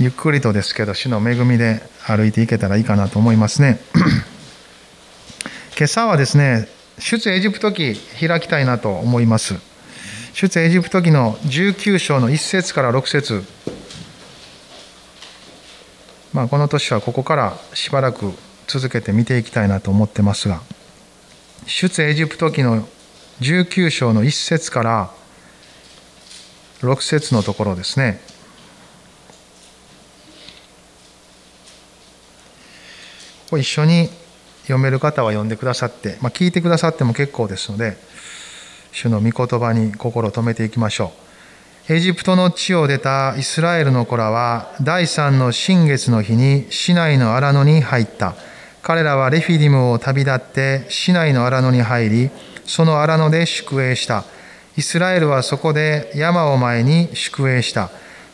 ゆっくりとですけど主の恵みで歩いていけたらいいかなと思いますね。今朝はですね出エジプト記開きたいなと思います。出エジプト記の19章の1節から6節。まあこの年はここからしばらく続けて見ていきたいなと思ってますが出エジプト記の19章の1節から6節のところですね。ここ一緒に読める方は読んでくださって、まあ、聞いてくださっても結構ですので主の御言葉に心を留めていきましょう。エジプトの地を出たイスラエルの子らは第三の新月の日に市内の荒野に入った。彼らはレフィディムを旅立って市内の荒野に入りその荒野で宿営した。イスラエルはそこで山を前に宿営した。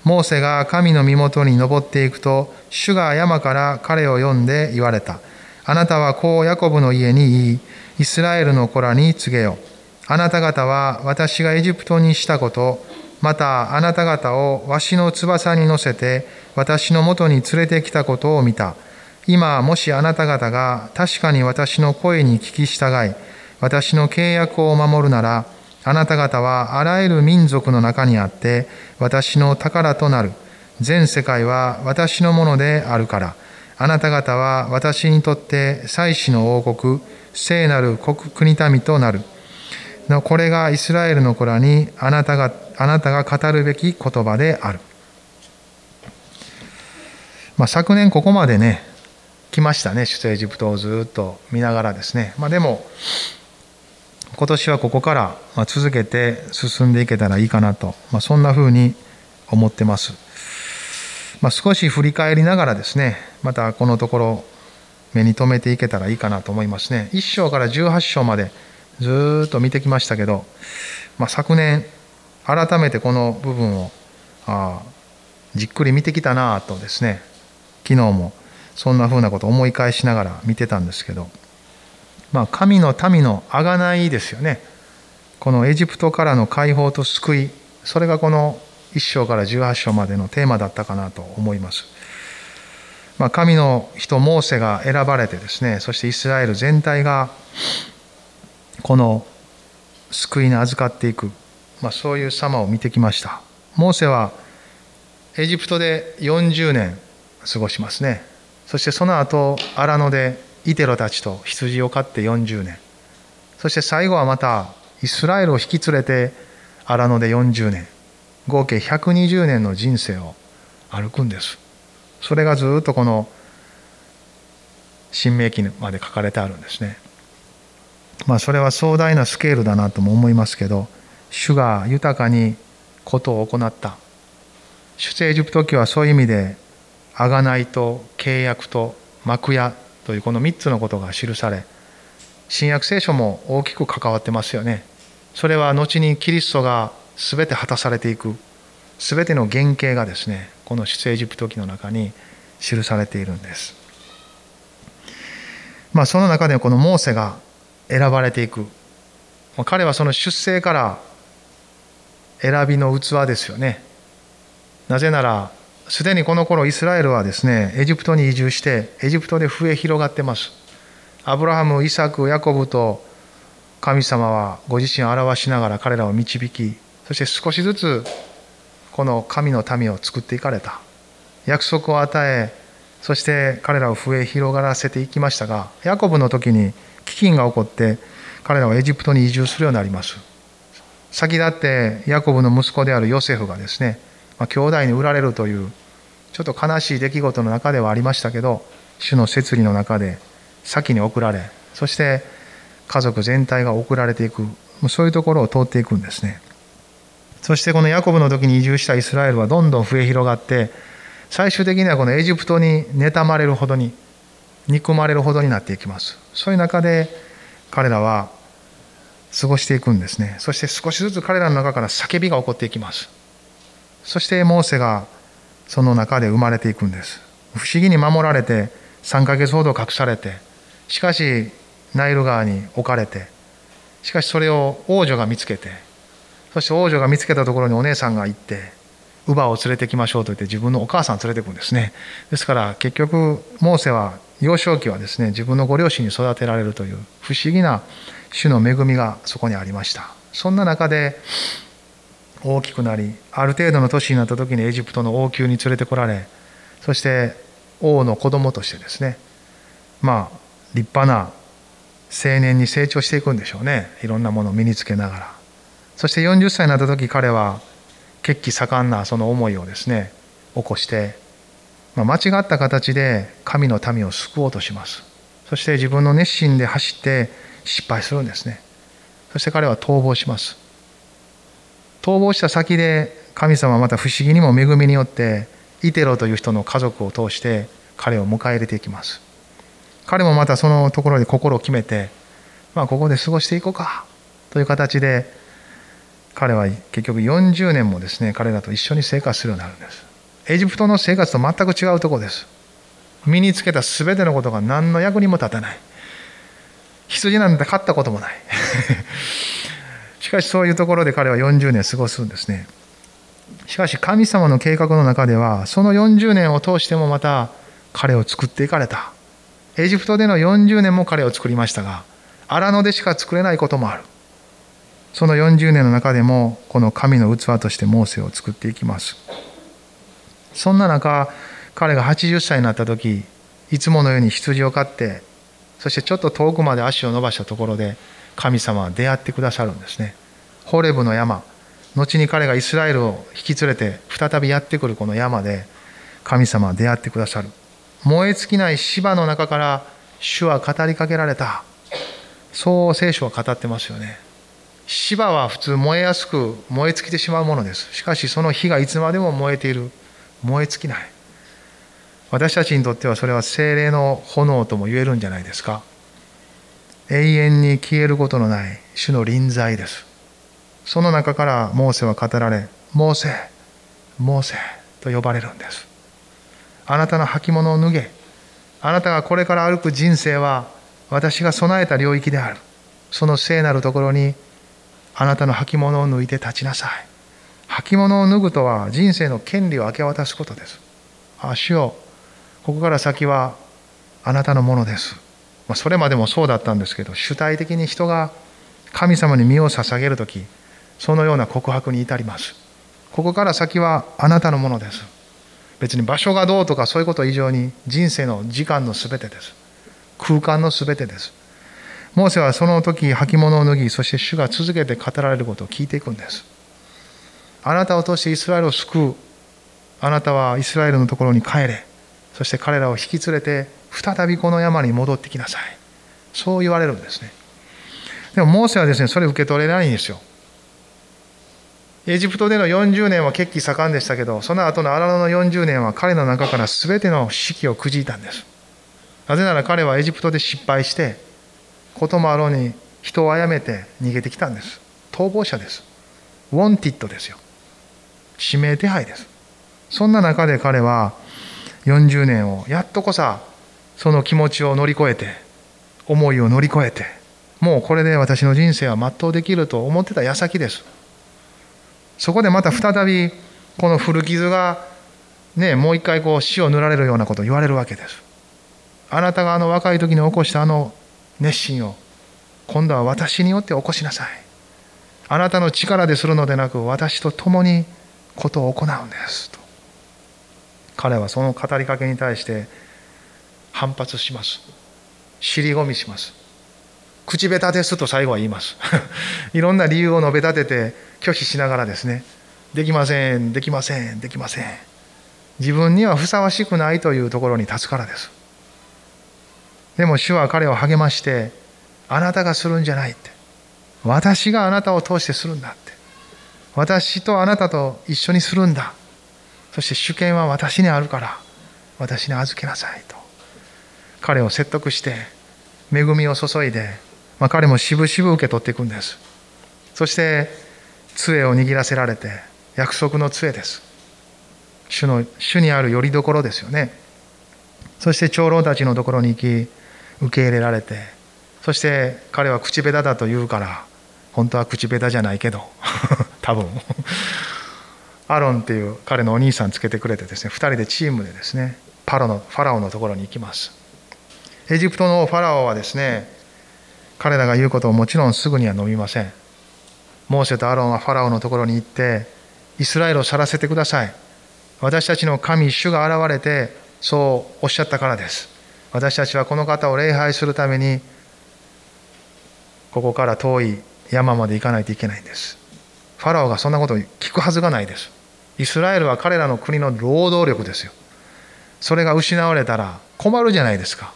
モーセが神の身元に登っていくと主が山から彼を呼んで言われた。あなたはこうヤコブの家に言い。イスラエルの子らに告げよあなた方は私がエジプトにしたこと。またあなた方をわしの翼に乗せて私のもとに連れてきたことを見た。今もしあなた方が確かに私の声に聞き従い私の契約を守るならあなた方はあらゆる民族の中にあって私の宝となる。全世界は私のものであるから。あなた方は私にとって祭司の王国聖なる国国民となる。のこれがイスラエルの子らにあなたがあなたが語るべき言葉である、まあ、昨年ここまでね来ましたね。出エジプトをずっと見ながらですね、まあ、でも今年はここから続けて進んでいけたらいいかなと、まあ、そんなふうに思ってます。まあ、少し振り返りながらですね、またこのところ目に留めていけたらいいかなと思いますね。1章から18章までずっと見てきましたけど、まあ、昨年改めてこの部分をあじっくり見てきたなとですね昨日もそんなふうなことを思い返しながら見てたんですけどまあ、神の民の贖いですよね。このエジプトからの解放と救いそれがこの1章から18章までのテーマだったかなと思います。まあ、神の人モーセが選ばれてですねそしてイスラエル全体がこの救いに預かっていく、まあ、そういう様を見てきました。モーセはエジプトで40年過ごしますね。そしてその後荒野でイテロたちと羊を飼って40年。そして最後はまたイスラエルを引き連れて荒野で40年。合計120年の人生を歩くんです。それがずっとこの新明記まで書かれてあるんですね。まあそれは壮大なスケールだなとも思いますけど主が豊かにことを行った。出エジプト記はそういう意味で贖いと契約と幕屋というこの3つのことが記され新約聖書も大きく関わってますよね。それは後にキリストが全て果たされていく全ての原型がですねこの出エジプト記の中に記されているんです。まあその中でこのモーセが選ばれていく。彼はその出生から選びの器ですよね。なぜならすでにこの頃イスラエルはですねエジプトに移住してエジプトで増え広がってます。アブラハムイサクヤコブと神様はご自身を表しながら彼らを導きそして少しずつこの神の民を作っていかれた。約束を与えそして彼らを増え広がらせていきましたがヤコブの時に飢饉が起こって彼らはエジプトに移住するようになります。先立ってヤコブの息子であるヨセフがですねま、兄弟に売られるというちょっと悲しい出来事の中ではありましたけど主の摂理の中で先に送られそして家族全体が送られていくそういうところを通っていくんですね。そしてこのヤコブの時に移住したイスラエルはどんどん増え広がって最終的にはこのエジプトに妬まれるほどに憎まれるほどになっていきます。そういう中で彼らは過ごしていくんですね。そして少しずつ彼らの中から叫びが起こっていきます。そしてモーセがその中で生まれていくんです。不思議に守られて3ヶ月ほど隠されてしかしナイル川に置かれてしかしそれを王女が見つけてそして王女が見つけたところにお姉さんが行って乳母を連れてきましょうと言って自分のお母さん連れてくんですね。ですから結局モーセは幼少期はですね自分のご両親に育てられるという不思議な主の恵みがそこにありました。そんな中で大きくなりある程度の年になった時にエジプトの王宮に連れてこられそして王の子供としてですねまあ立派な青年に成長していくんでしょうね。いろんなものを身につけながら。そして40歳になった時彼は血気盛んなその思いをですね起こして、まあ、間違った形で神の民を救おうとします。そして自分の熱心で走って失敗するんですね。そして彼は逃亡します。逃亡した先で神様はまた不思議にも恵みによってイテロという人の家族を通して彼を迎え入れていきます。彼もまたそのところで心を決めて、まあ、ここで過ごしていこうかという形で彼は結局40年もですね彼らと一緒に生活するようになるんです。エジプトの生活と全く違うとこです。身につけた全てのことが何の役にも立たない。羊なんて飼ったこともない。しかしそういうところで彼は40年過ごすんですね。しかし神様の計画の中ではその40年を通してもまた彼を作っていかれた。エジプトでの40年も彼を作りましたが荒野でしか作れないこともある。その40年の中でもこの神の器としてモーセを作っていきます。そんな中彼が80歳になった時いつものように羊を飼ってそしてちょっと遠くまで足を伸ばしたところで神様は出会ってくださるんですね。ホレブの山。後に彼がイスラエルを引き連れて再びやってくるこの山で神様は出会ってくださる。燃え尽きない芝の中から主は語りかけられた。そう聖書は語ってますよね。芝は普通燃えやすく燃え尽きてしまうものです。しかしその火がいつまでも燃えている。燃え尽きない。私たちにとってはそれは精霊の炎とも言えるんじゃないですか。永遠に消えることのない主の臨在です。その中からモーセは語られモーセモーセと呼ばれるんです。あなたの履物を脱げあなたがこれから歩く人生は私が備えた領域である。その聖なるところにあなたの履物を脱いで立ちなさい。履物を脱ぐとは人生の権利を明け渡すことです。足をここから先はあなたのものです。まそれまでもそうだったんですけど主体的に人が神様に身を捧げる時そのような告白に至ります。ここから先はあなたのものです。別に場所がどうとかそういうこと以上に人生の時間の全てです。空間の全てです。モーセはその時履物を脱ぎそして主が続けて語られることを聞いていくんです。あなたを通してイスラエルを救う？あなたはイスラエルのところに帰れ。そして彼らを引き連れて再びこの山に戻ってきなさい。そう言われるんですね。でもモーセはですねそれ受け取れないんですよ。エジプトでの40年は血気盛んでしたけどその後の荒野の40年は彼の中から全ての士気をくじいたんです。なぜなら彼はエジプトで失敗してこともあろうに人を殺めて逃げてきたんです。逃亡者です。ウォンティッドですよ。指名手配です。そんな中で彼は40年をやっとこさその気持ちを乗り越えて思いを乗り越えてもうこれで私の人生は全うできると思ってた矢先です。そこでまた再びこの古傷がねもう一回こう死を塗られるようなことを言われるわけです。あなたがあの若い時に起こしたあの熱心を今度は私によって起こしなさい。あなたの力でするのでなく私と共にことを行うんですと。彼はその語りかけに対して反発します。尻込みします。口下手ですと最後は言います。いろんな理由を述べ立てて拒否しながらですね。できませんできませんできません。自分にはふさわしくないというところに立つからです。でも主は彼を励ましてあなたがするんじゃないって。私があなたを通してするんだって。私とあなたと一緒にするんだ。そして主権は私にあるから私に預けなさいと。彼を説得して恵みを注いでまあ、彼もしぶしぶ受け取っていくんです。そして杖を握らせられて約束の杖です。主の主にあるよりどころですよね。そして長老たちのところに行き受け入れられてそして彼は口下手だと言うから本当は口下手じゃないけど 多分。アロンっていう彼のお兄さんつけてくれてですね2人でチームでですねパロのファラオのところに行きます。エジプトのファラオはですね彼らが言うことをもちろんすぐには飲みません。モーセとアロンはファラオのところに行ってイスラエルを去らせてください。私たちの神主が現れてそうおっしゃったからです。私たちはこの方を礼拝するためにここから遠い山まで行かないといけないんです。ファラオがそんなことを聞くはずがないです。イスラエルは彼らの国の労働力ですよ。それが失われたら困るじゃないですか、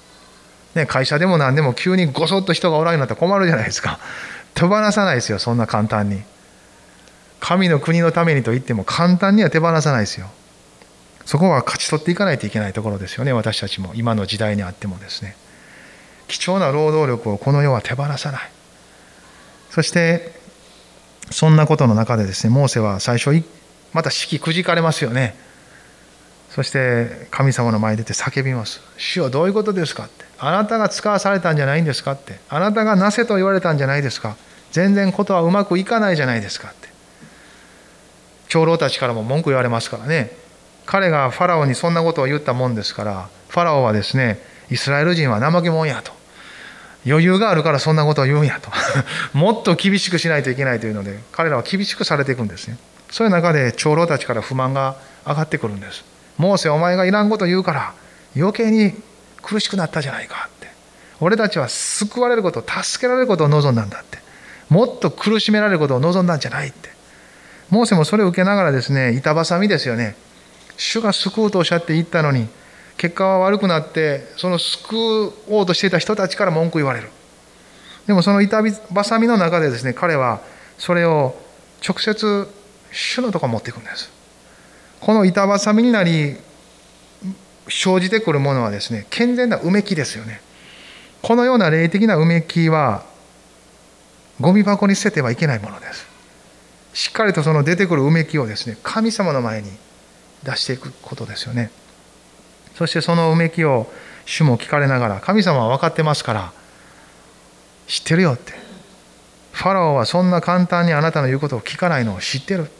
ね、会社でも何でも急にごそっと人がおらんようになったら困るじゃないですか。手放さないですよそんな簡単に。神の国のためにと言っても簡単には手放さないですよ。そこは勝ち取っていかないといけないところですよね私たちも。今の時代にあってもですね。貴重な労働力をこの世は手放さない。そしてそんなことの中でですねモーセは最初また式くじかれますよね。そして神様の前に出て叫びます「主よどういうことですか?」って「あなたが使わされたんじゃないんですか?」って「あなたがなせと言われたんじゃないですか?」全然ことはうまくいかないじゃないですかって。長老たちからも文句言われますからね。彼がファラオにそんなことを言ったもんですからファラオはですねイスラエル人は怠け者やと。余裕があるからそんなことを言うんやと。もっと厳しくしないといけないというので彼らは厳しくされていくんですね。そういう中で長老たちから不満が上がってくるんです。モーセお前がいらんこと言うから余計に苦しくなったじゃないかって。俺たちは救われること助けられることを望んだんだって。もっと苦しめられることを望んだんじゃないって。モーセもそれを受けながらですね板挟みですよね。主が救うとおっしゃって言ったのに結果は悪くなってその救おうとしていた人たちから文句言われる。でもその板挟みの中でですね彼はそれを直接主のとこ持っていくんです。この板挟みになり生じてくるものはですね健全なうめきですよね。このような霊的なうめきはゴミ箱に捨ててはいけないものです。しっかりとその出てくるうめきをですね神様の前に出していくことですよね。そしてそのうめきを主も聞かれながら神様は分かってますから知ってるよって。ファラオはそんな簡単にあなたの言うことを聞かないのを知ってる。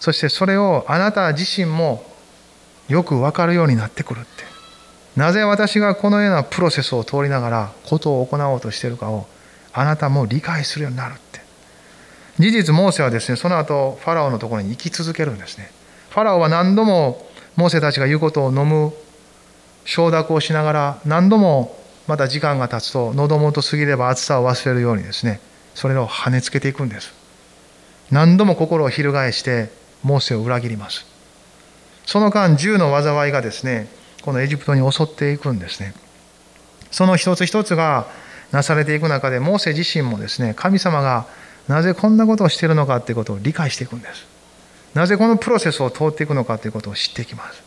そしてそれをあなた自身もよく分かるようになってくるって。なぜ私がこのようなプロセスを通りながらことを行おうとしているかをあなたも理解するようになるって。事実モーセはですねその後ファラオのところに行き続けるんですね。ファラオは何度もモーセたちが言うことを飲む承諾をしながら何度もまた時間が経つと喉元過ぎれば暑さを忘れるようにですねそれを跳ねつけていくんです。何度も心を翻してモーセを裏切ります。その間銃の災いがですねこのエジプトに襲っていくんですね。その一つ一つがなされていく中でモーセ自身もですね神様がなぜこんなことをしているのかということを理解していくんです。なぜこのプロセスを通っていくのかということを知っていきます。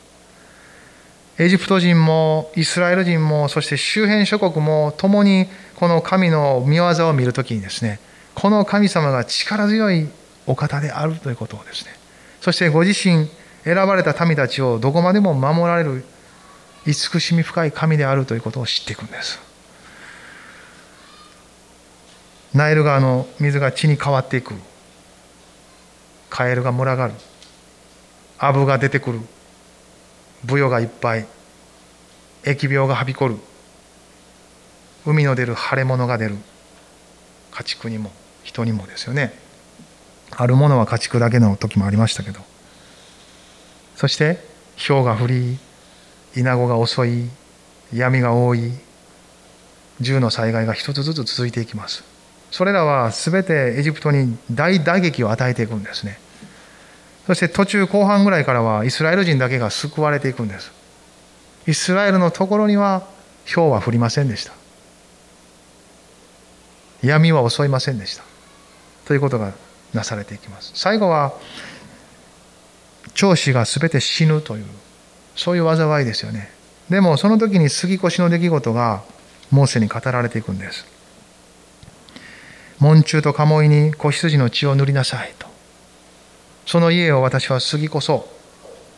エジプト人もイスラエル人もそして周辺諸国も共にこの神の御業を見るときにですねこの神様が力強いお方であるということをですねそしてご自身選ばれた民たちをどこまでも守られる慈しみ深い神であるということを知っていくんです。ナイル川の水が血に変わっていく。カエルが群がる。アブが出てくる。ブヨがいっぱい。疫病がはびこる。海の出る腫れ物が出る。家畜にも人にもですよね。あるものは家畜だけの時もありましたけど。そして氷が降り稲子が襲い闇が多い銃の災害が一つずつ続いていきます。それらは全てエジプトに大打撃を与えていくんですね。そして途中後半ぐらいからはイスラエル人だけが救われていくんです。イスラエルのところには氷は降りませんでした。闇は襲いませんでした。ということがなされていきます。最後は長子が全て死ぬというそういう災いですよね。でもその時に杉越の出来事がモーセに語られていくんです。門中と鴨居に子羊の血を塗りなさいと。その家を私は過ぎこそ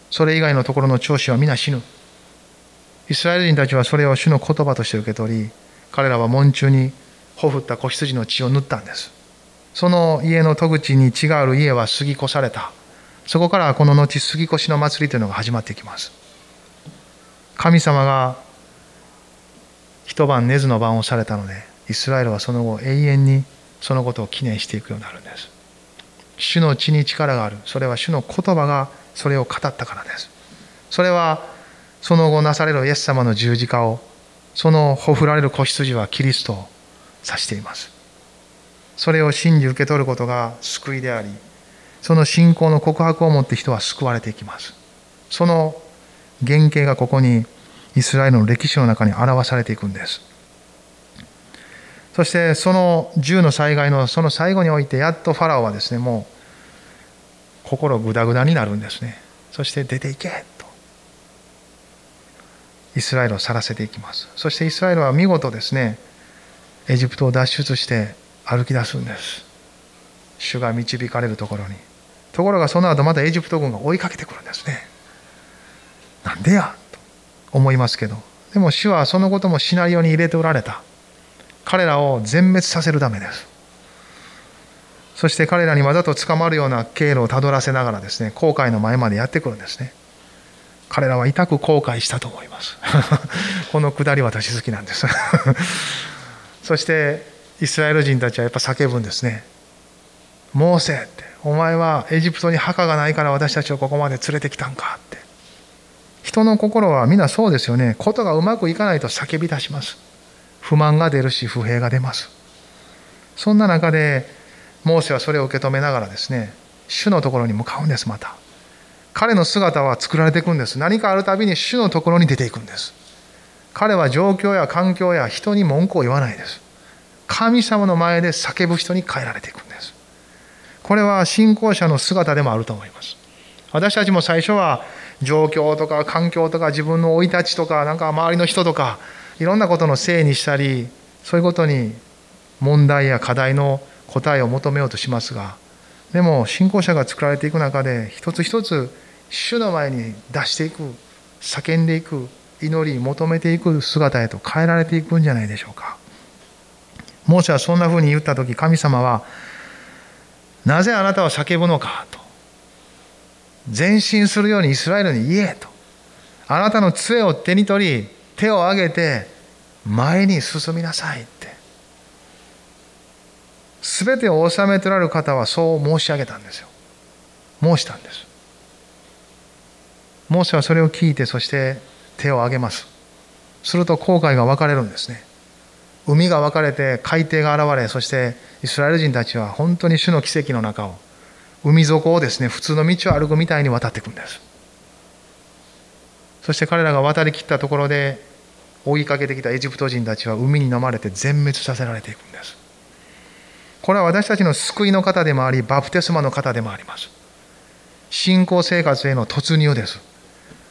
それ以外のところの長子は皆死ぬ。イスラエル人たちはそれを主の言葉として受け取り彼らは門中にほふった子羊の血を塗ったんです。その家の戸口に血がある家は過ぎ越された。そこからこの後杉越しの祭りというのが始まっていきます。神様が一晩寝ずの晩をされたのでイスラエルはその後永遠にそのことを記念していくようになるんです。主の血に力がある。それは主の言葉がそれを語ったからです。それはその後なされるイエス様の十字架をそのほふられる子羊はキリストを指しています。それを信じ受け取ることが救いでありその信仰の告白を持って人は救われていきます。その原型がここにイスラエルの歴史の中に表されていくんです。そしてその銃の災害のその最後においてやっとファラオはですねもう心ぐだぐだになるんですね。そして出ていけと。イスラエルを去らせていきます。そしてイスラエルは見事ですねエジプトを脱出して歩き出すんです。主が導かれるところに。ところがその後またエジプト軍が追いかけてくるんですね。なんでや？と思いますけど。でも主はそのこともシナリオに入れておられた。彼らを全滅させるためです。そして彼らにわざと捕まるような経路をたどらせながらですね後悔の前までやってくるんですね。彼らは痛く後悔したと思います。このくだり私好きなんです。そしてイスラエル人たちはやっぱ叫ぶんですね。モーセって。お前はエジプトに墓がないから私たちをここまで連れてきたんかって。人の心は皆そうですよね。ことがうまくいかないと叫び出します。不満が出るし不平が出ます。そんな中でモーセはそれを受け止めながらですね主のところに向かうんですまた。彼の姿は作られていくんです。何かあるたびに主のところに出ていくんです。彼は状況や環境や人に文句を言わないです。神様の前で叫ぶ人に変えられていくんです。これは信仰者の姿でもあると思います。私たちも最初は状況とか環境とか自分の生い立ちとかなんか周りの人とかいろんなことのせいにしたりそういうことに問題や課題の答えを求めようとしますがでも信仰者が作られていく中で一つ一つ主の前に出していく叫んでいく祈り求めていく姿へと変えられていくんじゃないでしょうか。モーセはそんなふうに言った時神様はなぜあなたは叫ぶのかと。前進するようにイスラエルに言えと。あなたの杖を手に取り手を挙げて前に進みなさいって。全てを治めておられる方はそう申し上げたんですよ。申したんです。モーセはそれを聞いてそして手を挙げます。すると後悔が分かれるんですね。海が分かれて海底が現れそしてイスラエル人たちは本当に主の奇跡の中を海底をですね普通の道を歩くみたいに渡っていくんです。そして彼らが渡りきったところで追いかけてきたエジプト人たちは海に飲まれて全滅させられていくんです。これは私たちの救いの方でもありバプテスマの方でもあります。信仰生活への突入です。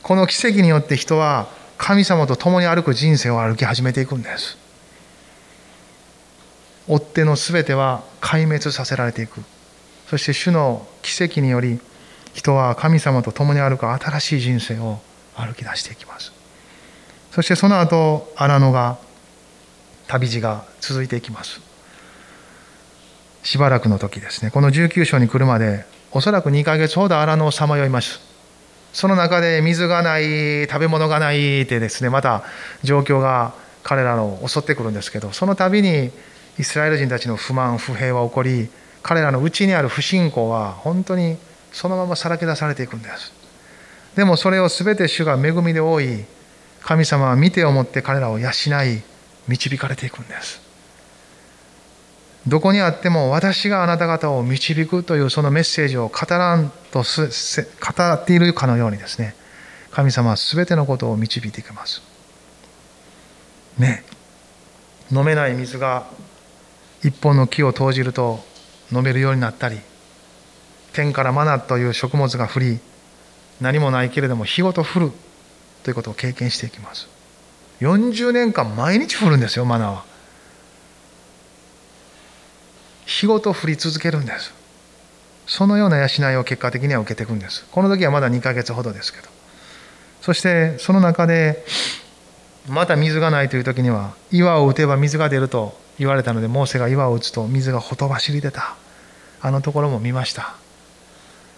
この奇跡によって人は神様と共に歩く人生を歩き始めていくんです。追っ手の全ては壊滅させられていく。そして主の奇跡により人は神様と共に歩く新しい人生を歩き出していきます。そしてその後荒野が旅路が続いていきます。しばらくの時ですね。この19章に来るまでおそらく2ヶ月ほど荒野をさまよいます。その中で水がない食べ物がないってですねまた状況が彼らを襲ってくるんですけどその度にイスラエル人たちの不満不平は起こり彼らの内にある不信仰は本当にそのままさらけ出されていくんです。でもそれを全て主が恵みで覆い神様は見てをもって彼らを養い導かれていくんです。どこにあっても私があなた方を導くというそのメッセージを語らんと語っているかのようにですね神様は全てのことを導いていきます。ね。飲めない水が一本の木を投じると飲めるようになったり天からマナという食物が降り何もないけれども日ごと降るということを経験していきます。40年間毎日降るんですよマナは。日ごと降り続けるんです。そのような養いを結果的には受けていくんです。この時はまだ2ヶ月ほどですけど。そしてその中でまた水がないという時には岩を打てば水が出ると言われたのでモーセが岩を打つと水がほとばしり出た。あのところも見ました。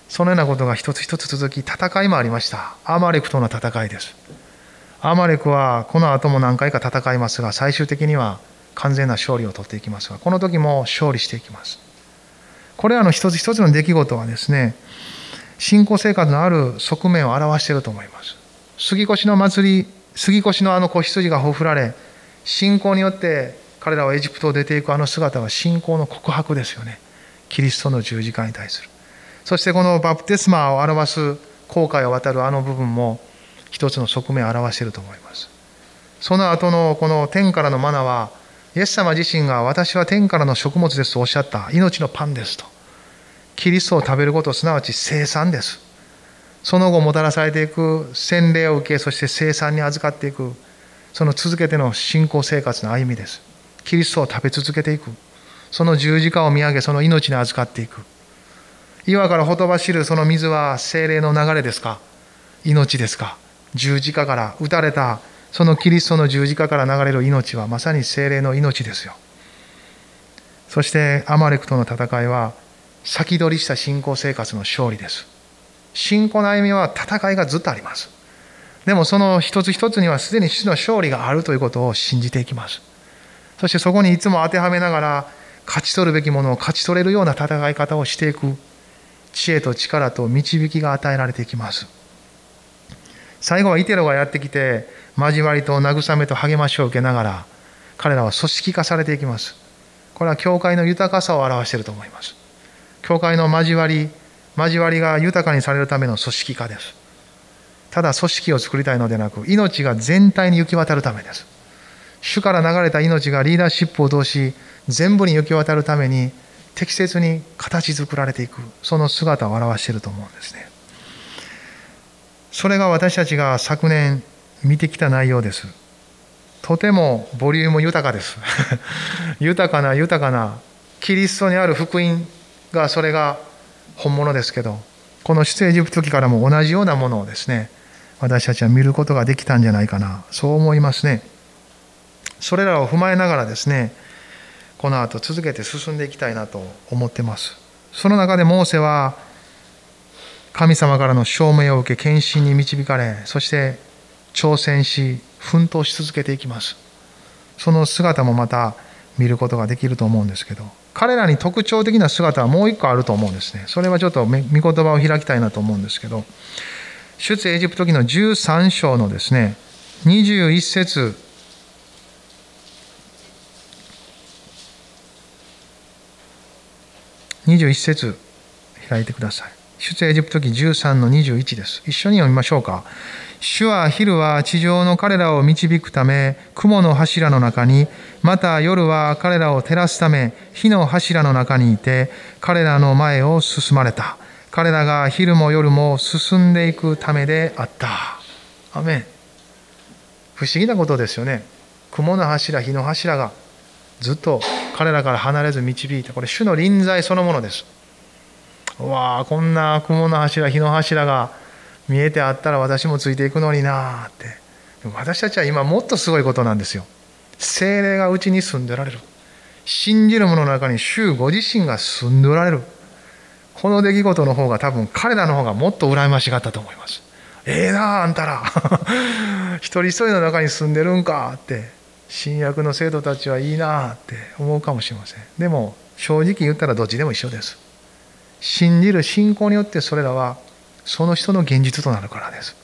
そのようなことが一つ一つ続き戦いもありました。アマレクとの戦いです。アマレクはこの後も何回か戦いますが最終的には完全な勝利を取っていきますがこの時も勝利していきます。これらの一つ一つの出来事はですね信仰生活のある側面を表していると思います。杉越の祭り杉越のあの子羊がほふられ信仰によって彼らはエジプトを出ていくあの姿は信仰の告白ですよね。キリストの十字架に対する。そしてこのバプテスマを表す航海を渡るあの部分も一つの側面を表していると思います。その後のこの天からのマナはイエス様自身が私は天からの食物ですとおっしゃった。命のパンですと。キリストを食べることすなわち生産です。その後もたらされていく。洗礼を受けそして生産に預かっていく。その続けての信仰生活の歩みです。キリストを食べ続けていく。その十字架を見上げその命に預かっていく。岩からほとばしるその水は精霊の流れですか？命ですか？十字架から打たれたそのキリストの十字架から流れる命はまさに精霊の命ですよ。そしてアマレクとの戦いは先取りした信仰生活の勝利です。信仰の歩みは戦いがずっとあります。でもその一つ一つにはすでに主の勝利があるということを信じていきます。そしてそこにいつも当てはめながら勝ち取るべきものを勝ち取れるような戦い方をしていく知恵と力と導きが与えられていきます。最後はイテロがやってきて交わりと慰めと励ましを受けながら彼らは組織化されていきます。これは教会の豊かさを表していると思います。教会の交わり交わりが豊かにされるための組織化です。ただ組織を作りたいのでなく命が全体に行き渡るためです。主から流れた命がリーダーシップを通し全部に行き渡るために適切に形作られていくその姿を表していると思うんですね。それが私たちが昨年見てきた内容です。とてもボリューム豊かです。豊かな豊かなキリストにある福音がそれが本物ですけどこの出エジプト記からも同じようなものをですね私たちは見ることができたんじゃないかな。そう思いますね。それらを踏まえながらですねこの後続けて進んでいきたいなと思ってます。その中でモーセは神様からの証明を受け献身に導かれそして挑戦し奮闘し続けていきます。その姿もまた見ることができると思うんですけど彼らに特徴的な姿はもう一個あると思うんですね。それはちょっと御言葉を開きたいなと思うんですけど出エジプト記の13章のですね21節21節開いてください。出エジプト記13の21です。一緒に読みましょうか。主は昼は地上の彼らを導くため、雲の柱の中に、また夜は彼らを照らすため、火の柱の中にいて、彼らの前を進まれた。彼らが昼も夜も進んでいくためであった。アメン。不思議なことですよね。雲の柱、火の柱がずっと彼らから離れず導いた。これ主の臨在そのものです。わあこんな雲の柱火の柱が見えてあったら私もついていくのになあって。私たちは今もっとすごいことなんですよ。精霊がうちに住んでられる。信じる者の中に主ご自身が住んでおられる。この出来事の方が多分彼らの方がもっと羨ましがったと思います。ええなああんたら。一人一人の中に住んでるんかって。新約の生徒たちはいいなって思うかもしれません。でも正直言ったらどっちでも一緒です。信じる信仰によってそれらはその人の現実となるからです。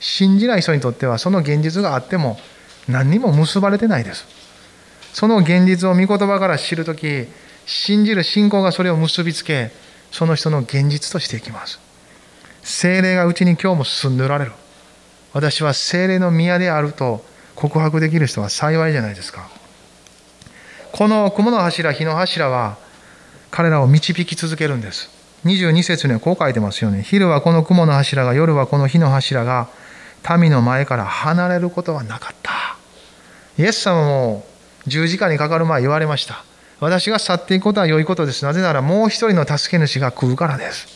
信じない人にとってはその現実があっても何にも結ばれてないです。その現実を御言葉から知るとき信じる信仰がそれを結びつけその人の現実としていきます。精霊がうちに今日も進んでおられる。私は精霊の宮であると告白できる人は幸いじゃないですか。この雲の柱火の柱は彼らを導き続けるんです。22節にはこう書いてますよね。昼はこの雲の柱が夜はこの火の柱が民の前から離れることはなかった。イエス様も十字架にかかる前言われました。私が去っていくことは良いことです。なぜならもう一人の助け主が来るからです。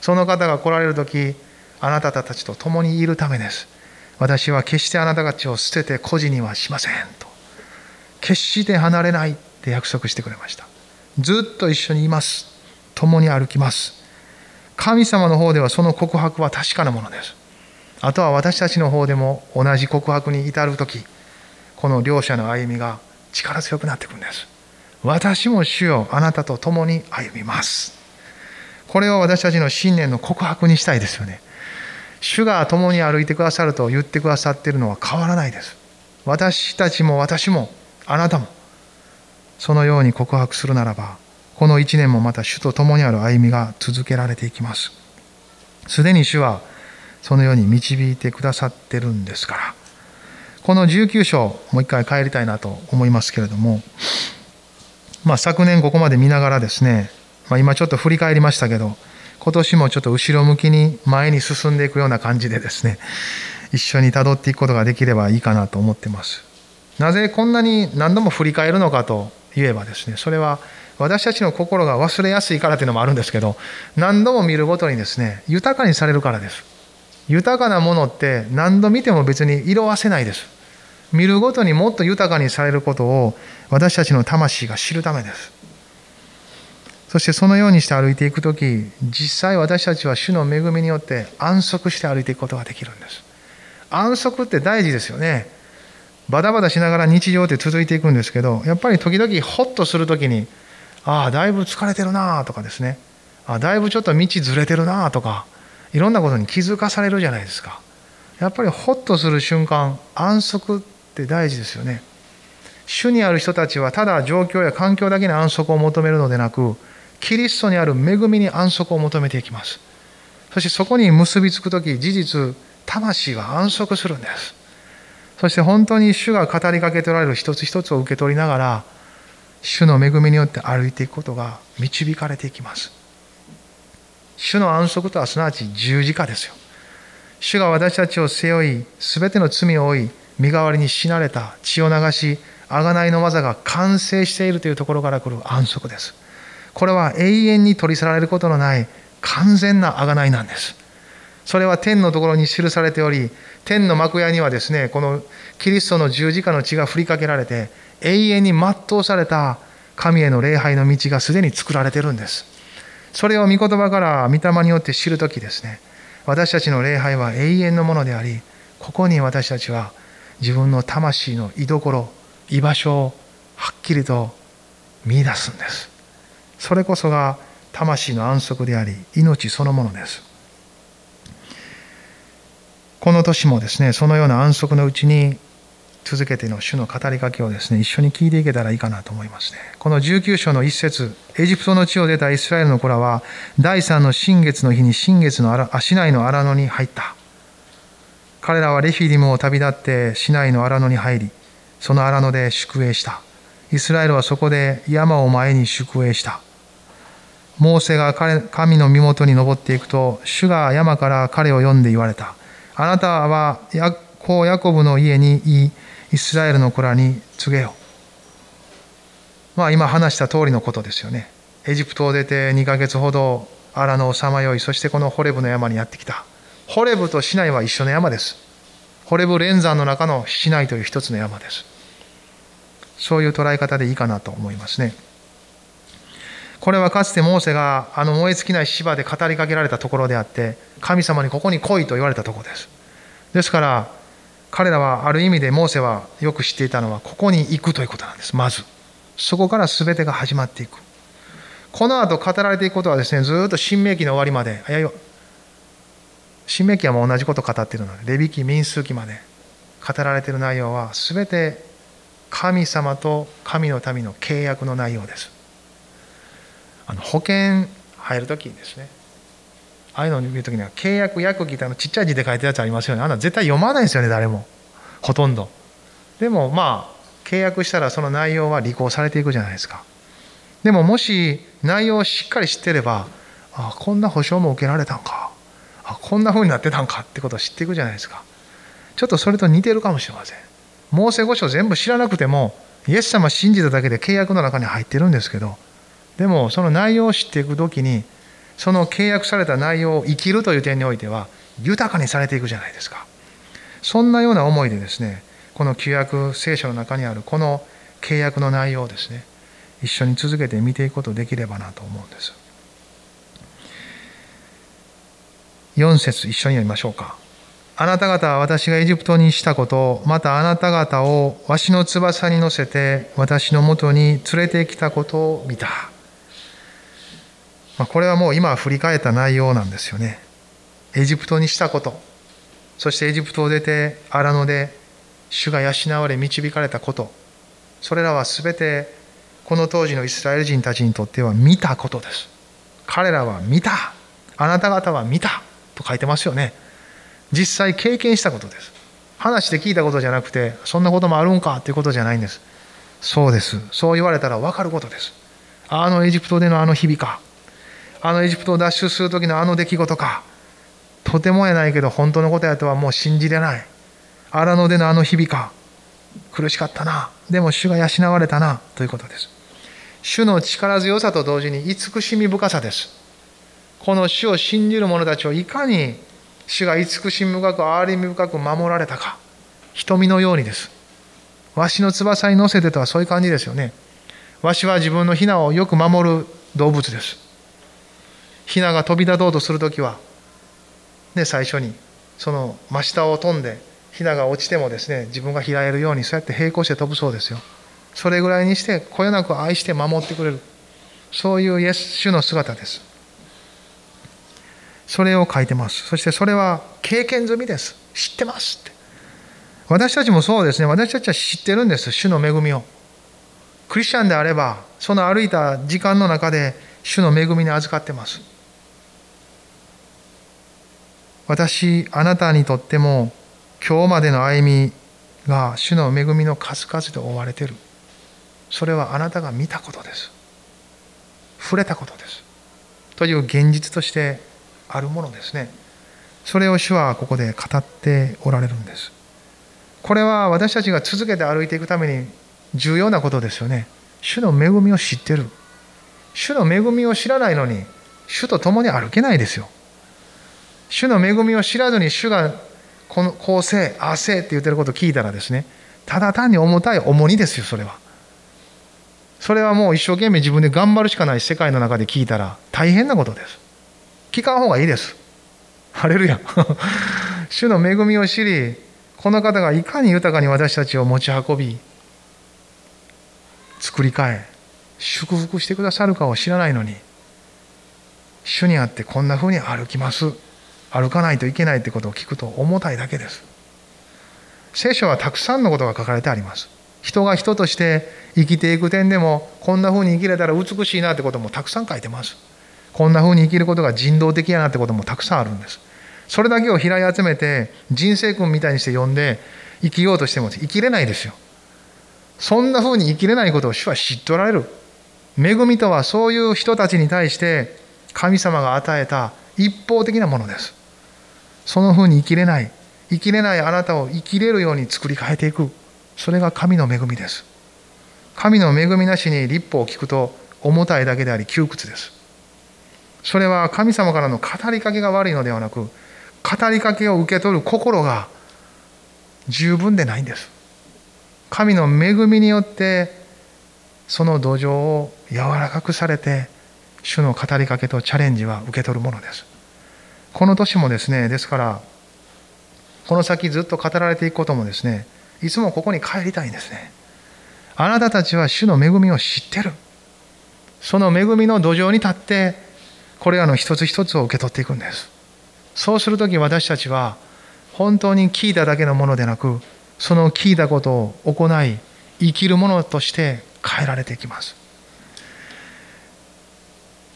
その方が来られる時あなたたちと共にいるためです。私は決してあなたたちを捨てて孤児にはしませんと。決して離れないって約束してくれました。ずっと一緒にいます。共に歩きます。神様の方ではその告白は確かなものです。あとは私たちの方でも同じ告白に至る時この両者の歩みが力強くなってくるんです。私も主よあなたと共に歩みます。これを私たちの信念の告白にしたいですよね。主が共に歩いてくださると言ってくださっているのは変わらないです。私たちも私もあなたもそのように告白するならばこの一年もまた主と共にある歩みが続けられていきます。すでに主はそのように導いてくださってるんですから。この19章もう一回帰りたいなと思いますけれども、まあ、昨年ここまで見ながらですね、まあ、今ちょっと振り返りましたけど今年もちょっと後ろ向きに前に進んでいくような感じでですね一緒にたどっていくことができればいいかなと思ってます。なぜこんなに何度も振り返るのかと言えばですねそれは私たちの心が忘れやすいからというのもあるんですけど何度も見るごとにですね豊かにされるからです。豊かなものって何度見ても別に色あせないです。見るごとにもっと豊かにされることを私たちの魂が知るためです。そしてそのようにして歩いていく時実際私たちは主の恵みによって安息して歩いていくことができるんです。安息って大事ですよね。バタバタしながら日常って続いていくんですけどやっぱり時々ホッとする時にああだいぶ疲れてるなとかですね。あだいぶちょっと道ずれてるなとかいろんなことに気づかされるじゃないですか。やっぱりホッとする瞬間安息って大事ですよね。主にある人たちはただ状況や環境だけに安息を求めるのでなくキリストにある恵みに安息を求めていきます。そしてそこに結びつく時事実魂は安息するんです。そして本当に主が語りかけておられる一つ一つを受け取りながら主の恵みによって歩いていくことが導かれていきます。主の安息とはすなわち十字架ですよ。主が私たちを背負い全ての罪を負い身代わりに死なれた血を流し贖いの技が完成しているというところから来る安息です。これは永遠に取り去られることのない完全な贖いなんです。それは天のところに記されており天の幕屋にはですねこのキリストの十字架の血が振りかけられて永遠に全うされた神への礼拝の道がすでに作られてるんです。それを御言葉から御霊によって知るときですね私たちの礼拝は永遠のものでありここに私たちは自分の魂の居所居場所をはっきりと見いだすんです。それこそが魂の安息であり命そのものです。この年もですねそのような安息のうちに続けての主の語りかけをですね一緒に聞いていけたらいいかなと思いますね。この19章の一節エジプトの地を出たイスラエルの子らは第三の新月の日に新月の足内の荒野に入った。彼らはレフィリムを旅立って市内の荒野に入りその荒野で宿営した。イスラエルはそこで山を前に宿営した。モーセが彼神の身元に登っていくと主が山から彼を呼んで言われた。あなたは子ヤコブの家にいいイスラエルの子らに告げよまあ今話した通りのことですよね。エジプトを出て2ヶ月ほど荒野をさまよいそしてこのホレブの山にやってきた。ホレブとシナイは一緒の山です。ホレブ連山の中のシナイという一つの山です。そういう捉え方でいいかなと思いますね。これはかつてモーセがあの燃え尽きない芝で語りかけられたところであって神様にここに来いと言われたところです。ですから彼らはある意味でモーセはよく知っていたのはここに行くということなんです。まず。そこから全てが始まっていく。この後語られていくことはですねずっと新明記の終わりまで。いや新明記はもう同じこと語っているのでレビ記民数記まで。語られている内容は全て神様と神の民の契約の内容です。あの保険入るときにですね。ああいうのを見るときには契約約記ってあのちっちゃい字で書いてるやつありますよね。あんな絶対読まないんですよね誰も。ほとんど。でもまあ契約したらその内容は履行されていくじゃないですか。でももし内容をしっかり知ってればあこんな保証も受けられたんか。あこんな風になってたんかってことを知っていくじゃないですか。ちょっとそれと似てるかもしれません。モーセ五書全部知らなくてもイエス様信じただけで契約の中に入ってるんですけどでもその内容を知っていく時にその契約された内容を生きるという点においては豊かにされていくじゃないですかそんなような思いでですねこの旧約聖書の中にあるこの契約の内容をですね一緒に続けて見ていくことできればなと思うんです4節一緒に読みましょうか。あなた方は私がエジプトにしたこと、またあなた方をわしの翼に乗せて私のもとに連れてきたことを見た。まあ、これはもう今振り返った内容なんですよね。エジプトにしたこと、そしてエジプトを出て荒野で主が養われ導かれたこと、それらは全てこの当時のイスラエル人たちにとっては見たことです。彼らは見た。あなた方は見た。と書いてますよね。実際経験したことです。話で聞いたことじゃなくて、そんなこともあるんか？っていうことじゃないんです。そうです。そう言われたら分かることです。あのエジプトでのあの日々か。あのエジプトを脱出する時のあの出来事か。とてもやないけど本当のことやとはもう信じれない。荒野でのあの日々か。苦しかったな。でも主が養われたな。ということです。主の力強さと同時に慈しみ深さです。この主を信じる者たちをいかに主が慈しみ深く憐れみ深く守られたか瞳のようにですわしの翼に乗せてとはそういう感じですよねわしは自分のヒナをよく守る動物ですヒナが飛び立とうとする時はね最初にその真下を飛んでヒナが落ちてもですね自分が開えるようにそうやって並行して飛ぶそうですよそれぐらいにしてこよなく愛して守ってくれるそういうイエス主の姿ですそれを書いてます。そしてそれは経験済みです。知ってますって。私たちもそうですね。私たちは知ってるんです。主の恵みを。クリスチャンであれば、その歩いた時間の中で主の恵みに預かってます。私、あなたにとっても今日までの歩みが主の恵みの数々で覆われてる。それはあなたが見たことです。触れたことです。という現実としてあるものですねそれを主はここで語っておられるんですこれは私たちが続けて歩いていくために重要なことですよね主の恵みを知ってる主の恵みを知らないのに主と共に歩けないですよ主の恵みを知らずに主がこのこうせああせって言ってることを聞いたらですねただ単に重たい重荷ですよそれはそれはもう一生懸命自分で頑張るしかない世界の中で聞いたら大変なことです聞かん方がいいです。ハレルヤ。主の恵みを知り、この方がいかに豊かに私たちを持ち運び、作り変え、祝福してくださるかを知らないのに、主にあってこんな風に歩きます。歩かないといけないってことを聞くと重たいだけです。聖書はたくさんのことが書かれてあります。人が人として生きていく点でもこんな風に生きれたら美しいなってこともたくさん書いてます。こんな風に生きることが人道的やなってこともたくさんあるんです。それだけを拾い集めて人生訓みたいにして読んで生きようとしても生きれないですよ。そんな風に生きれないことを主は知っておられる。恵みとはそういう人たちに対して神様が与えた一方的なものです。その風に生きれない。生きれないあなたを生きれるように作り変えていく。それが神の恵みです。神の恵みなしに立法を聞くと重たいだけであり窮屈です。それは神様からの語りかけが悪いのではなく語りかけを受け取る心が十分でないんです神の恵みによってその土壌を柔らかくされて主の語りかけとチャレンジは受け取るものですこの年もですねですからこの先ずっと語られていくこともですねいつもここに帰りたいんですね。あなたたちは主の恵みを知ってる。その恵みの土壌に立ってこれらの一つ一つを受け取っていくんです。そうする時私たちは本当に聞いただけのものでなくその聞いたことを行い生きるものとして変えられていきます。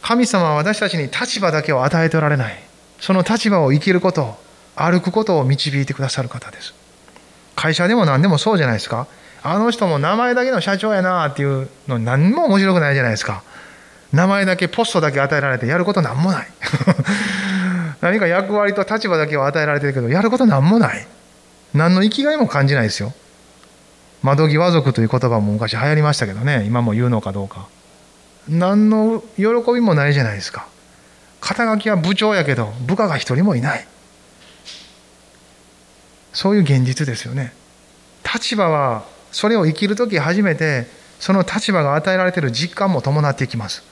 神様は私たちに立場だけを与えておられない。その立場を生きること歩くことを導いてくださる方です。会社でも何でもそうじゃないですか。あの人も名前だけの社長やなっていうの何も面白くないじゃないですか。名前だけポストだけ与えられてやることなんもない。何か役割と立場だけを与えられてるけどやることなんもない。何の生きがいも感じないですよ。窓際族という言葉も昔流行りましたけどね。今も言うのかどうか。何の喜びもないじゃないですか。肩書きは部長やけど部下が一人もいない。そういう現実ですよね。立場はそれを生きる時初めてその立場が与えられている実感も伴っていきます。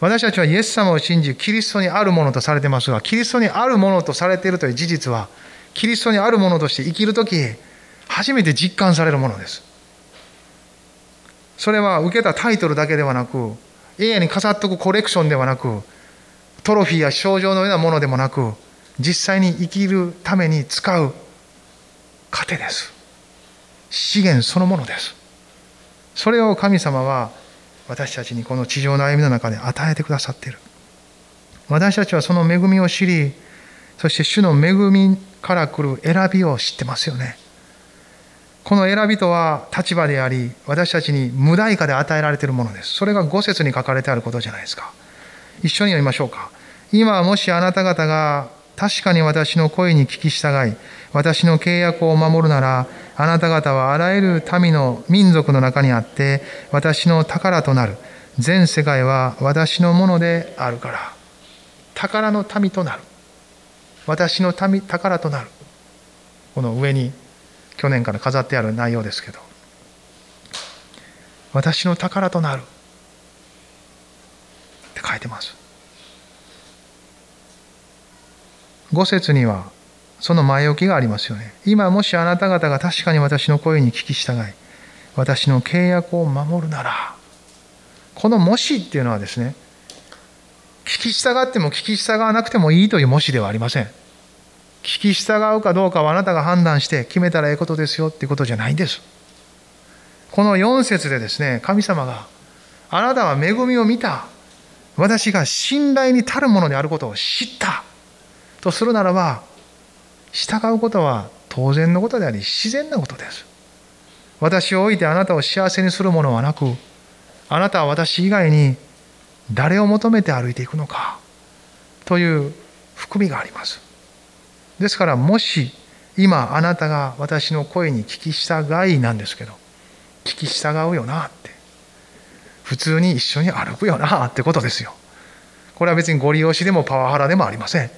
私たちはイエス様を信じ、キリストにあるものとされてますが、キリストにあるものとされているという事実は、キリストにあるものとして生きるとき、初めて実感されるものです。それは受けたタイトルだけではなく、家に飾っとくコレクションではなく、トロフィーや賞状のようなものでもなく、実際に生きるために使う糧です。資源そのものです。それを神様は私たちにこの地上の歩みの中で与えてくださっている。私たちはその恵みを知り、そして主の恵みから来る選びを知ってますよね。この選びとは立場であり、私たちに無代価で与えられているものです。それが五節に書かれてあることじゃないですか。一緒に読みましょうか。今もしあなた方が確かに私の声に聞き従い、私の契約を守るなら、あなた方はあらゆる民の民族の中にあって、私の宝となる。全世界は私のものであるから。宝の民となる。私の民宝となる。この上に去年から飾ってある内容ですけど私の宝となるって書いてます五節にはその前置きがありますよね今もしあなた方が確かに私の声に聞き従い私の契約を守るならこの「もし」っていうのはですね聞き従っても聞き従わなくてもいいというもしではありません聞き従うかどうかはあなたが判断して決めたらええことですよっていうことじゃないんです。この4節でですね、神様が、あなたは恵みを見た。私が信頼に足るものであることを知った。とするならば、従うことは当然のことであり、自然なことです。私を置いてあなたを幸せにするものはなく、あなたは私以外に誰を求めて歩いていくのか、という含みがあります。ですからもし今あなたが私の声に聞き従いなんですけど聞き従うよなって普通に一緒に歩くよなってことですよこれは別にご利用しでもパワハラでもありません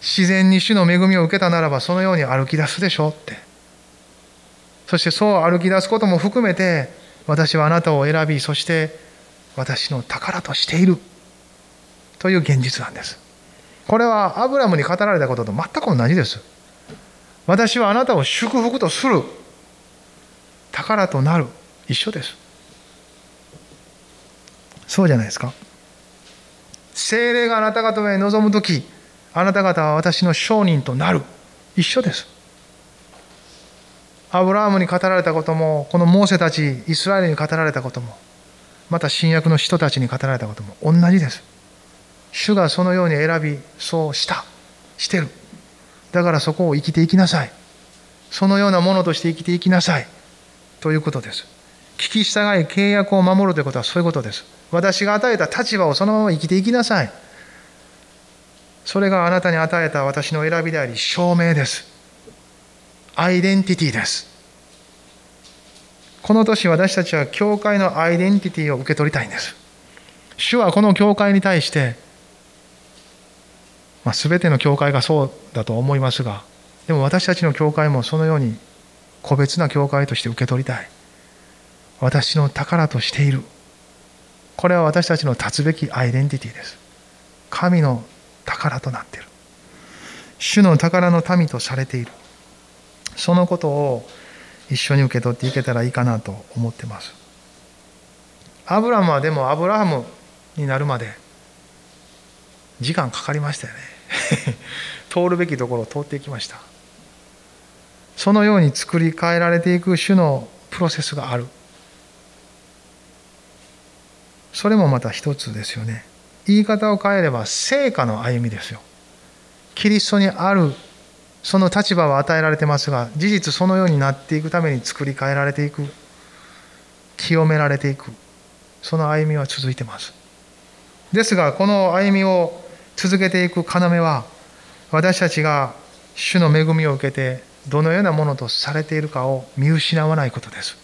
自然に主の恵みを受けたならばそのように歩き出すでしょうってそしてそう歩き出すことも含めて私はあなたを選びそして私の宝としているという現実なんですこれはアブラムに語られたことと全く同じです。私はあなたを祝福とする。宝となる。一緒です。そうじゃないですか。精霊があなた方へ臨む時、あなた方は私の証人となる。一緒です。アブラハムに語られたことも、このモーセたち、イスラエルに語られたことも、また新約の人たちに語られたことも同じです。主がそのように選びそうしたしてるだからそこを生きていきなさいそのようなものとして生きていきなさいということです聞き従い契約を守るということはそういうことです。私が与えた立場をそのまま生きていきなさい。それがあなたに与えた私の選びであり証明です。アイデンティティです。この年私たちは教会のアイデンティティを受け取りたいんです。主はこの教会に対してまあ、全ての教会がそうだと思いますがでも私たちの教会もそのように個別な教会として受け取りたい。私の宝としている。これは私たちの立つべきアイデンティティです。神の宝となっている。主の宝の民とされている。そのことを一緒に受け取っていけたらいいかなと思ってます。アブラムはでもアブラハムになるまで時間かかりましたよね。通るべきところを通っていきました。そのように作り変えられていく種のプロセスがある。それもまた一つですよね。言い方を変えれば成果の歩みですよ。キリストにあるその立場は与えられてますが事実そのようになっていくために作り変えられていく清められていくその歩みは続いてます。ですがこの歩みを続けていく要は私たちが主の恵みを受けてどのようなものとされているかを見失わないことです。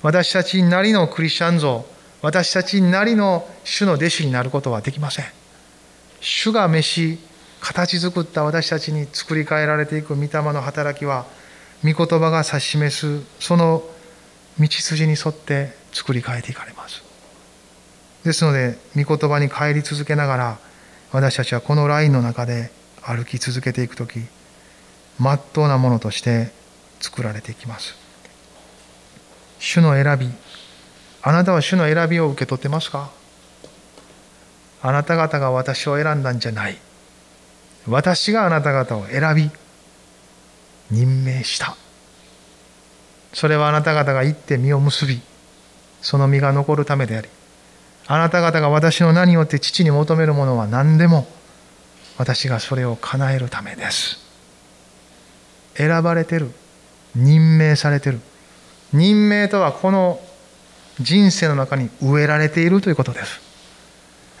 私たちなりのクリスチャン像私たちなりの主の弟子になることはできません。主が召し形作った私たちに作り変えられていく御霊の働きは御言葉が指し示すその道筋に沿って作り変えていかれます。ですので御言葉に帰り続けながら私たちはこのラインの中で歩き続けていく時まっとうなものとして作られていきます。主の選びあなたは主の選びを受け取ってますか？あなた方が私を選んだんじゃない。私があなた方を選び任命した。それはあなた方が行って実を結びその実が残るためでありあなた方が私の名によって父に求めるものは何でも私がそれを叶えるためです。選ばれてる任命されてる。任命とはこの人生の中に植えられているということです。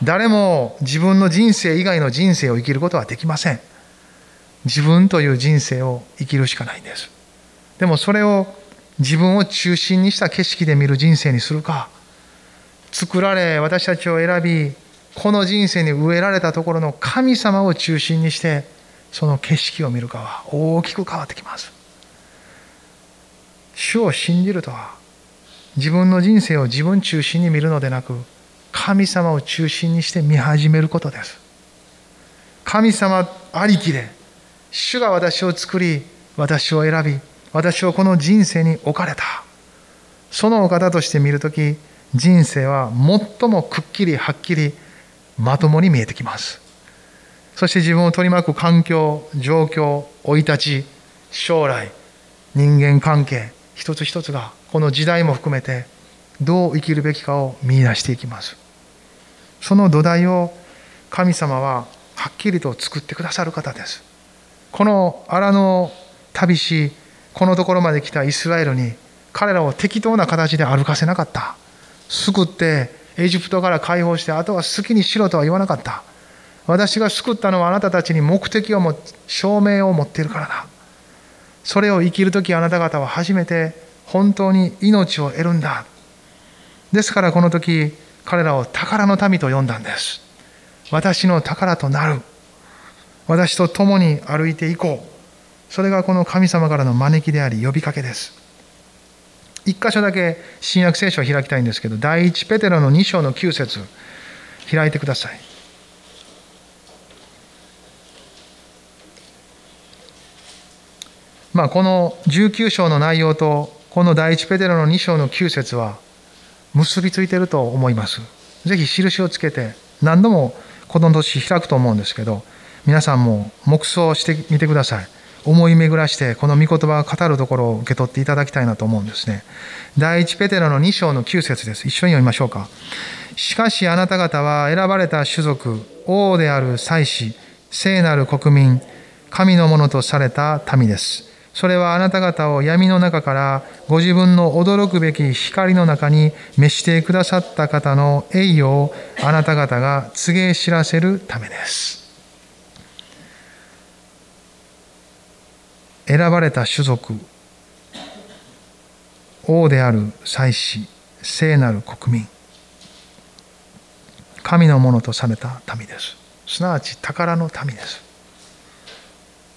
誰も自分の人生以外の人生を生きることはできません。自分という人生を生きるしかないんです。でもそれを自分を中心にした景色で見る人生にするか。作られ私たちを選びこの人生に植えられたところの神様を中心にしてその景色を見るかは大きく変わってきます。主を信じるとは自分の人生を自分中心に見るのでなく神様を中心にして見始めることです。神様ありきで主が私を作り私を選び私をこの人生に置かれた。そのお方として見るとき人生は最もくっきりはっきりまともに見えてきます。そして自分を取り巻く環境状況生い立ち将来人間関係一つ一つがこの時代も含めてどう生きるべきかを見出していきます。その土台を神様ははっきりと作ってくださる方です。この荒野を旅しこのところまで来たイスラエルに彼らを適当な形で歩かせなかった。救ってエジプトから解放してあとは好きにしろとは言わなかった。私が救ったのはあなたたちに目的をも証明を持っているからだ。それを生きる時あなた方は初めて本当に命を得るんだ。ですからこの時彼らを宝の民と呼んだんです。私の宝となる。私と共に歩いていこう。それがこの神様からの招きであり呼びかけです。一箇所だけ新約聖書を開きたいんですけど第一ペテロの2章の9節開いてください。まあこの19章の内容とこの第一ペテロの2章の9節は結びついていると思います。ぜひ印をつけて何度もこの年開くと思うんですけど皆さんも黙想してみてください。思い巡らしてこの御言葉が語るところを受け取っていただきたいなと思うんですね。第一ペテロの2章の9節です。一緒に読みましょうか。しかしあなた方は選ばれた種族、王である祭司、聖なる国民、神のものとされた民です。それはあなた方を闇の中からご自分の驚くべき光の中に召してくださった方の栄誉をあなた方が告げ知らせるためです。選ばれた種族、王である祭司、聖なる国民、神のものとされた民です。すなわち宝の民です。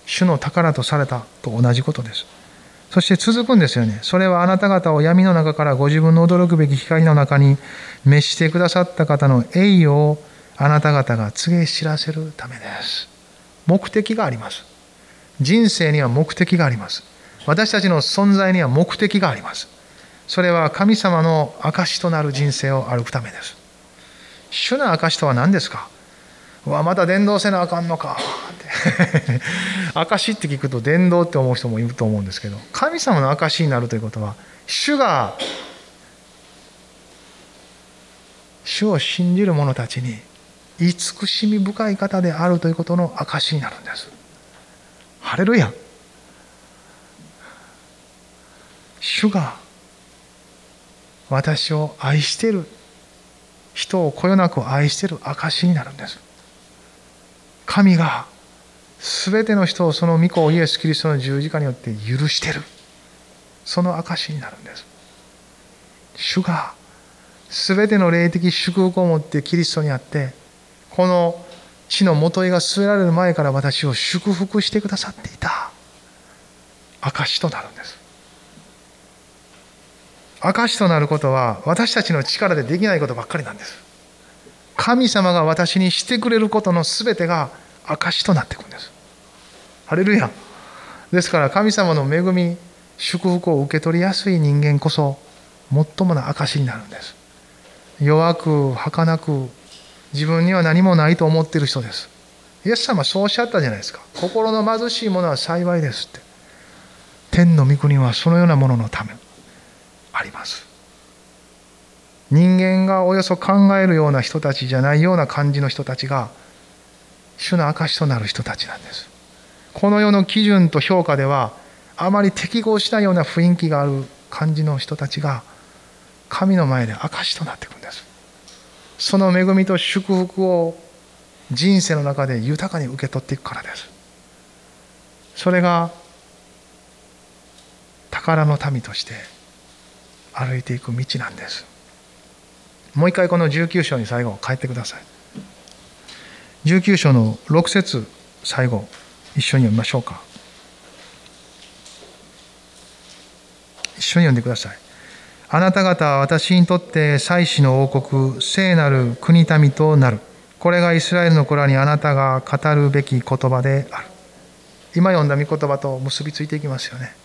主の宝とされたと同じことです。そして続くんですよね。それはあなた方を闇の中からご自分の驚くべき光の中に召してくださった方の栄誉をあなた方が告げ知らせるためです。目的があります。人生には目的があります。私たちの存在には目的があります。それは神様の証となる人生を歩くためです。主の証とは何ですか？うわまた伝道せなあかんのかって証って聞くと伝道って思う人もいると思うんですけど神様の証になるということは主が主を信じる者たちに慈しみ深い方であるということの証になるんです。ハレルヤ。主が私を愛している人をこよなく愛している証になるんです。神が全ての人をその御子イエス・キリストの十字架によって許してる。その証になるんです。主が全ての霊的祝福を持ってキリストにあってこの地の元へが据えられる前から私を祝福してくださっていた。証となるんです。証となることは私たちの力でできないことばっかりなんです。神様が私にしてくれることの全てが証となっていくんです。ハレルヤ。ですから神様の恵み祝福を受け取りやすい人間こそ最もな証になるんです。弱く儚く自分には何もないと思っている人です。イエス様そうおっしゃったじゃないですか。心の貧しいものは幸いですって。天の御国はそのようなもののためあります。人間がおよそ考えるような人たちじゃないような感じの人たちが主の証となる人たちなんです。この世の基準と評価ではあまり適合しないような雰囲気がある感じの人たちが神の前で証となっていくんです。その恵みと祝福を人生の中で豊かに受け取っていくからです。それが宝の民として歩いていく道なんです。もう一回この19章に最後帰ってください。19章の6節最後。一緒に読みましょうか。一緒に読んでください。あなた方は私にとって祭司の王国聖なる国民となる。これがイスラエルの子らにあなたが語るべき言葉である。今読んだ御言葉と結びついていきますよね。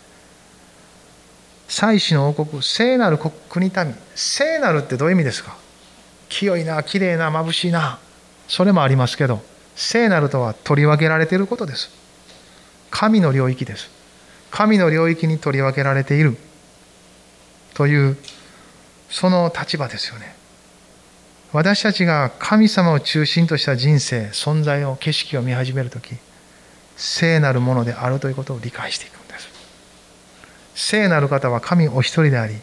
祭司の王国聖なる国民聖なるってどういう意味ですか？清いな綺麗な眩しいな。それもありますけど聖なるとは取り分けられていることです。神の領域です。神の領域に取り分けられている。というその立場ですよね。私たちが神様を中心とした人生存在を景色を見始める時聖なるものであるということを理解していくんです。聖なる方は神お一人であり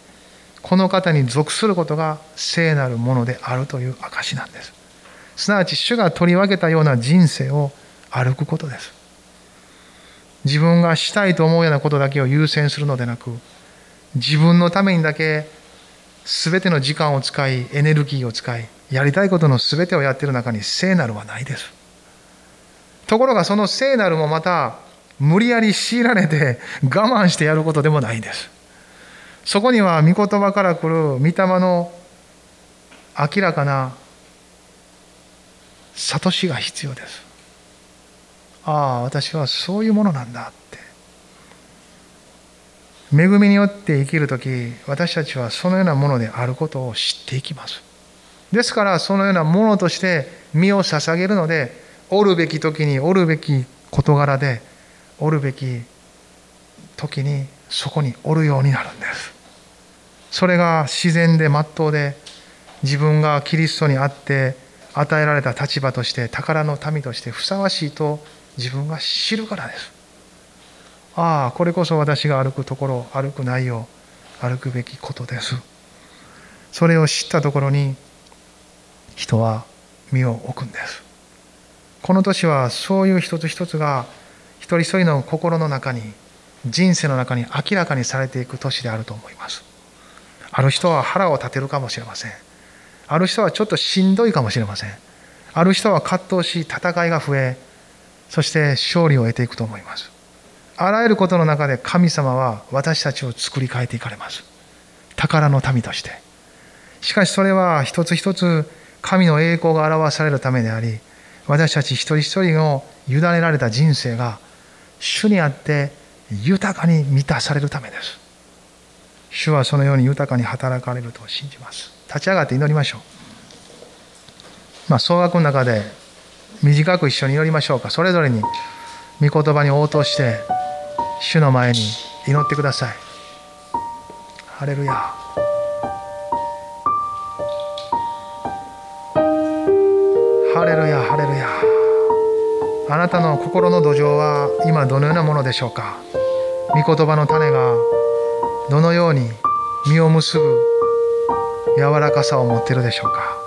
この方に属することが聖なるものであるという証なんです。すなわち主が取り分けたような人生を歩くことです。自分がしたいと思うようなことだけを優先するのでなく自分のためにだけ全ての時間を使いエネルギーを使いやりたいことの全てをやっている中に聖なるはないです。ところがその聖なるもまた無理やり強いられて我慢してやることでもないんです。そこには御言葉から来る御霊の明らかな悟しが必要です。ああ私はそういうものなんだって。恵みによって生きる時私たちはそのようなものであることを知っていきます。ですからそのようなものとして身を捧げるのでおるべき時におるべき事柄でおるべき時にそこにおるようになるんです。それが自然で真っ当で自分がキリストにあって与えられた立場として宝の民としてふさわしいと自分が知るからです。ああこれこそ私が歩くところ歩く内容歩くべきことです。それを知ったところに人は身を置くんです。この年はそういう一つ一つが一人一人の心の中に人生の中に明らかにされていく年であると思います。ある人は腹を立てるかもしれません。ある人はちょっとしんどいかもしれません。ある人は葛藤し戦いが増えそして勝利を得ていくと思います。あらゆることの中で神様は私たちを作り変えていかれます。宝の民として。しかしそれは一つ一つ神の栄光が表されるためであり私たち一人一人の委ねられた人生が主にあって豊かに満たされるためです。主はそのように豊かに働かれると信じます。立ち上がって祈りましょう。まあ総額の中で短く一緒に祈りましょうか。それぞれに御言葉に応答して主の前に祈ってください。ハレルヤ。ハレルヤハレルヤ。あなたの心の土壌は今どのようなものでしょうか。御言葉の種がどのように実を結ぶ柔らかさを持っているでしょうか。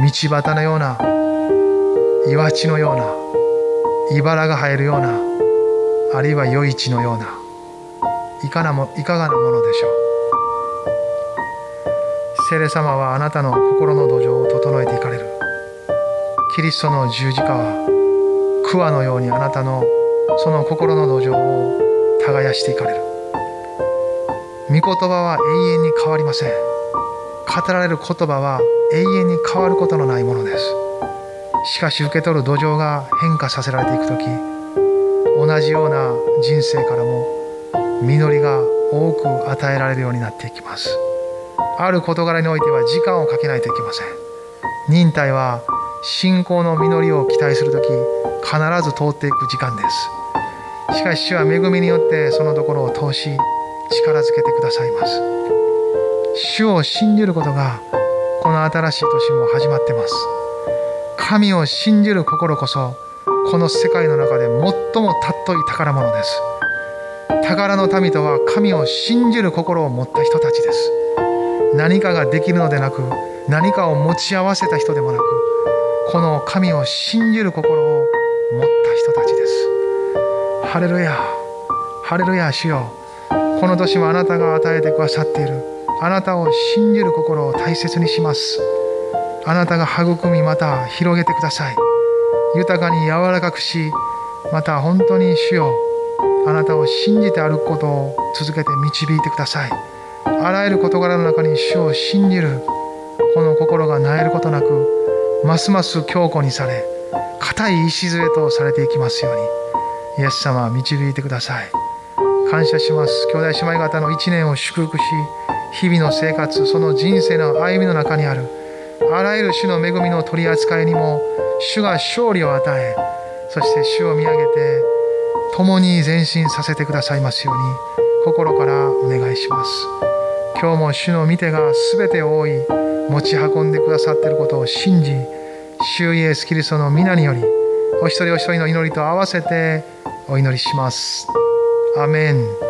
道端のような岩地のような茨が生えるようなあるいは余市のようないかなもいかがなものでしょう。聖霊様はあなたの心の土壌を整えていかれる。キリストの十字架は桑のようにあなたのその心の土壌を耕していかれる。御言葉は永遠に変わりません。語られる言葉は永遠に変わることのないものです。しかし受け取る土壌が変化させられていく時同じような人生からも実りが多く与えられるようになっていきます。ある事柄においては時間をかけないといけません。忍耐は信仰の実りを期待する時必ず通っていく時間です。しかし主は恵みによってそのところを通し力づけてくださいます。主を信じることがこの新しい年も始まってます。神を信じる心こそこの世界の中で最も尊い宝物です。宝の民とは神を信じる心を持った人たちです。何かができるのでなく何かを持ち合わせた人でもなくこの神を信じる心を持った人たちです。ハレルヤハレルヤ主よ。この年もあなたが与えてくださっているあなたを信じる心を大切にします。あなたが育みまた広げてください。豊かに柔らかくしまた本当に主よ。あなたを信じて歩くことを続けて導いてください。あらゆる事柄の中に主を信じる。この心がなえることなくますます強固にされ固い礎とされていきますように。イエス様導いてください。感謝します。兄弟姉妹方の一年を祝福し日々の生活その人生の歩みの中にあるあらゆる種の恵みの取り扱いにも主が勝利を与えそして主を見上げて共に前進させてくださいますように心からお願いします。今日も主の御手が全てを覆い持ち運んでくださっていることを信じ主イエスキリストの皆によりお一人お一人の祈りと合わせてお祈りします。アメン。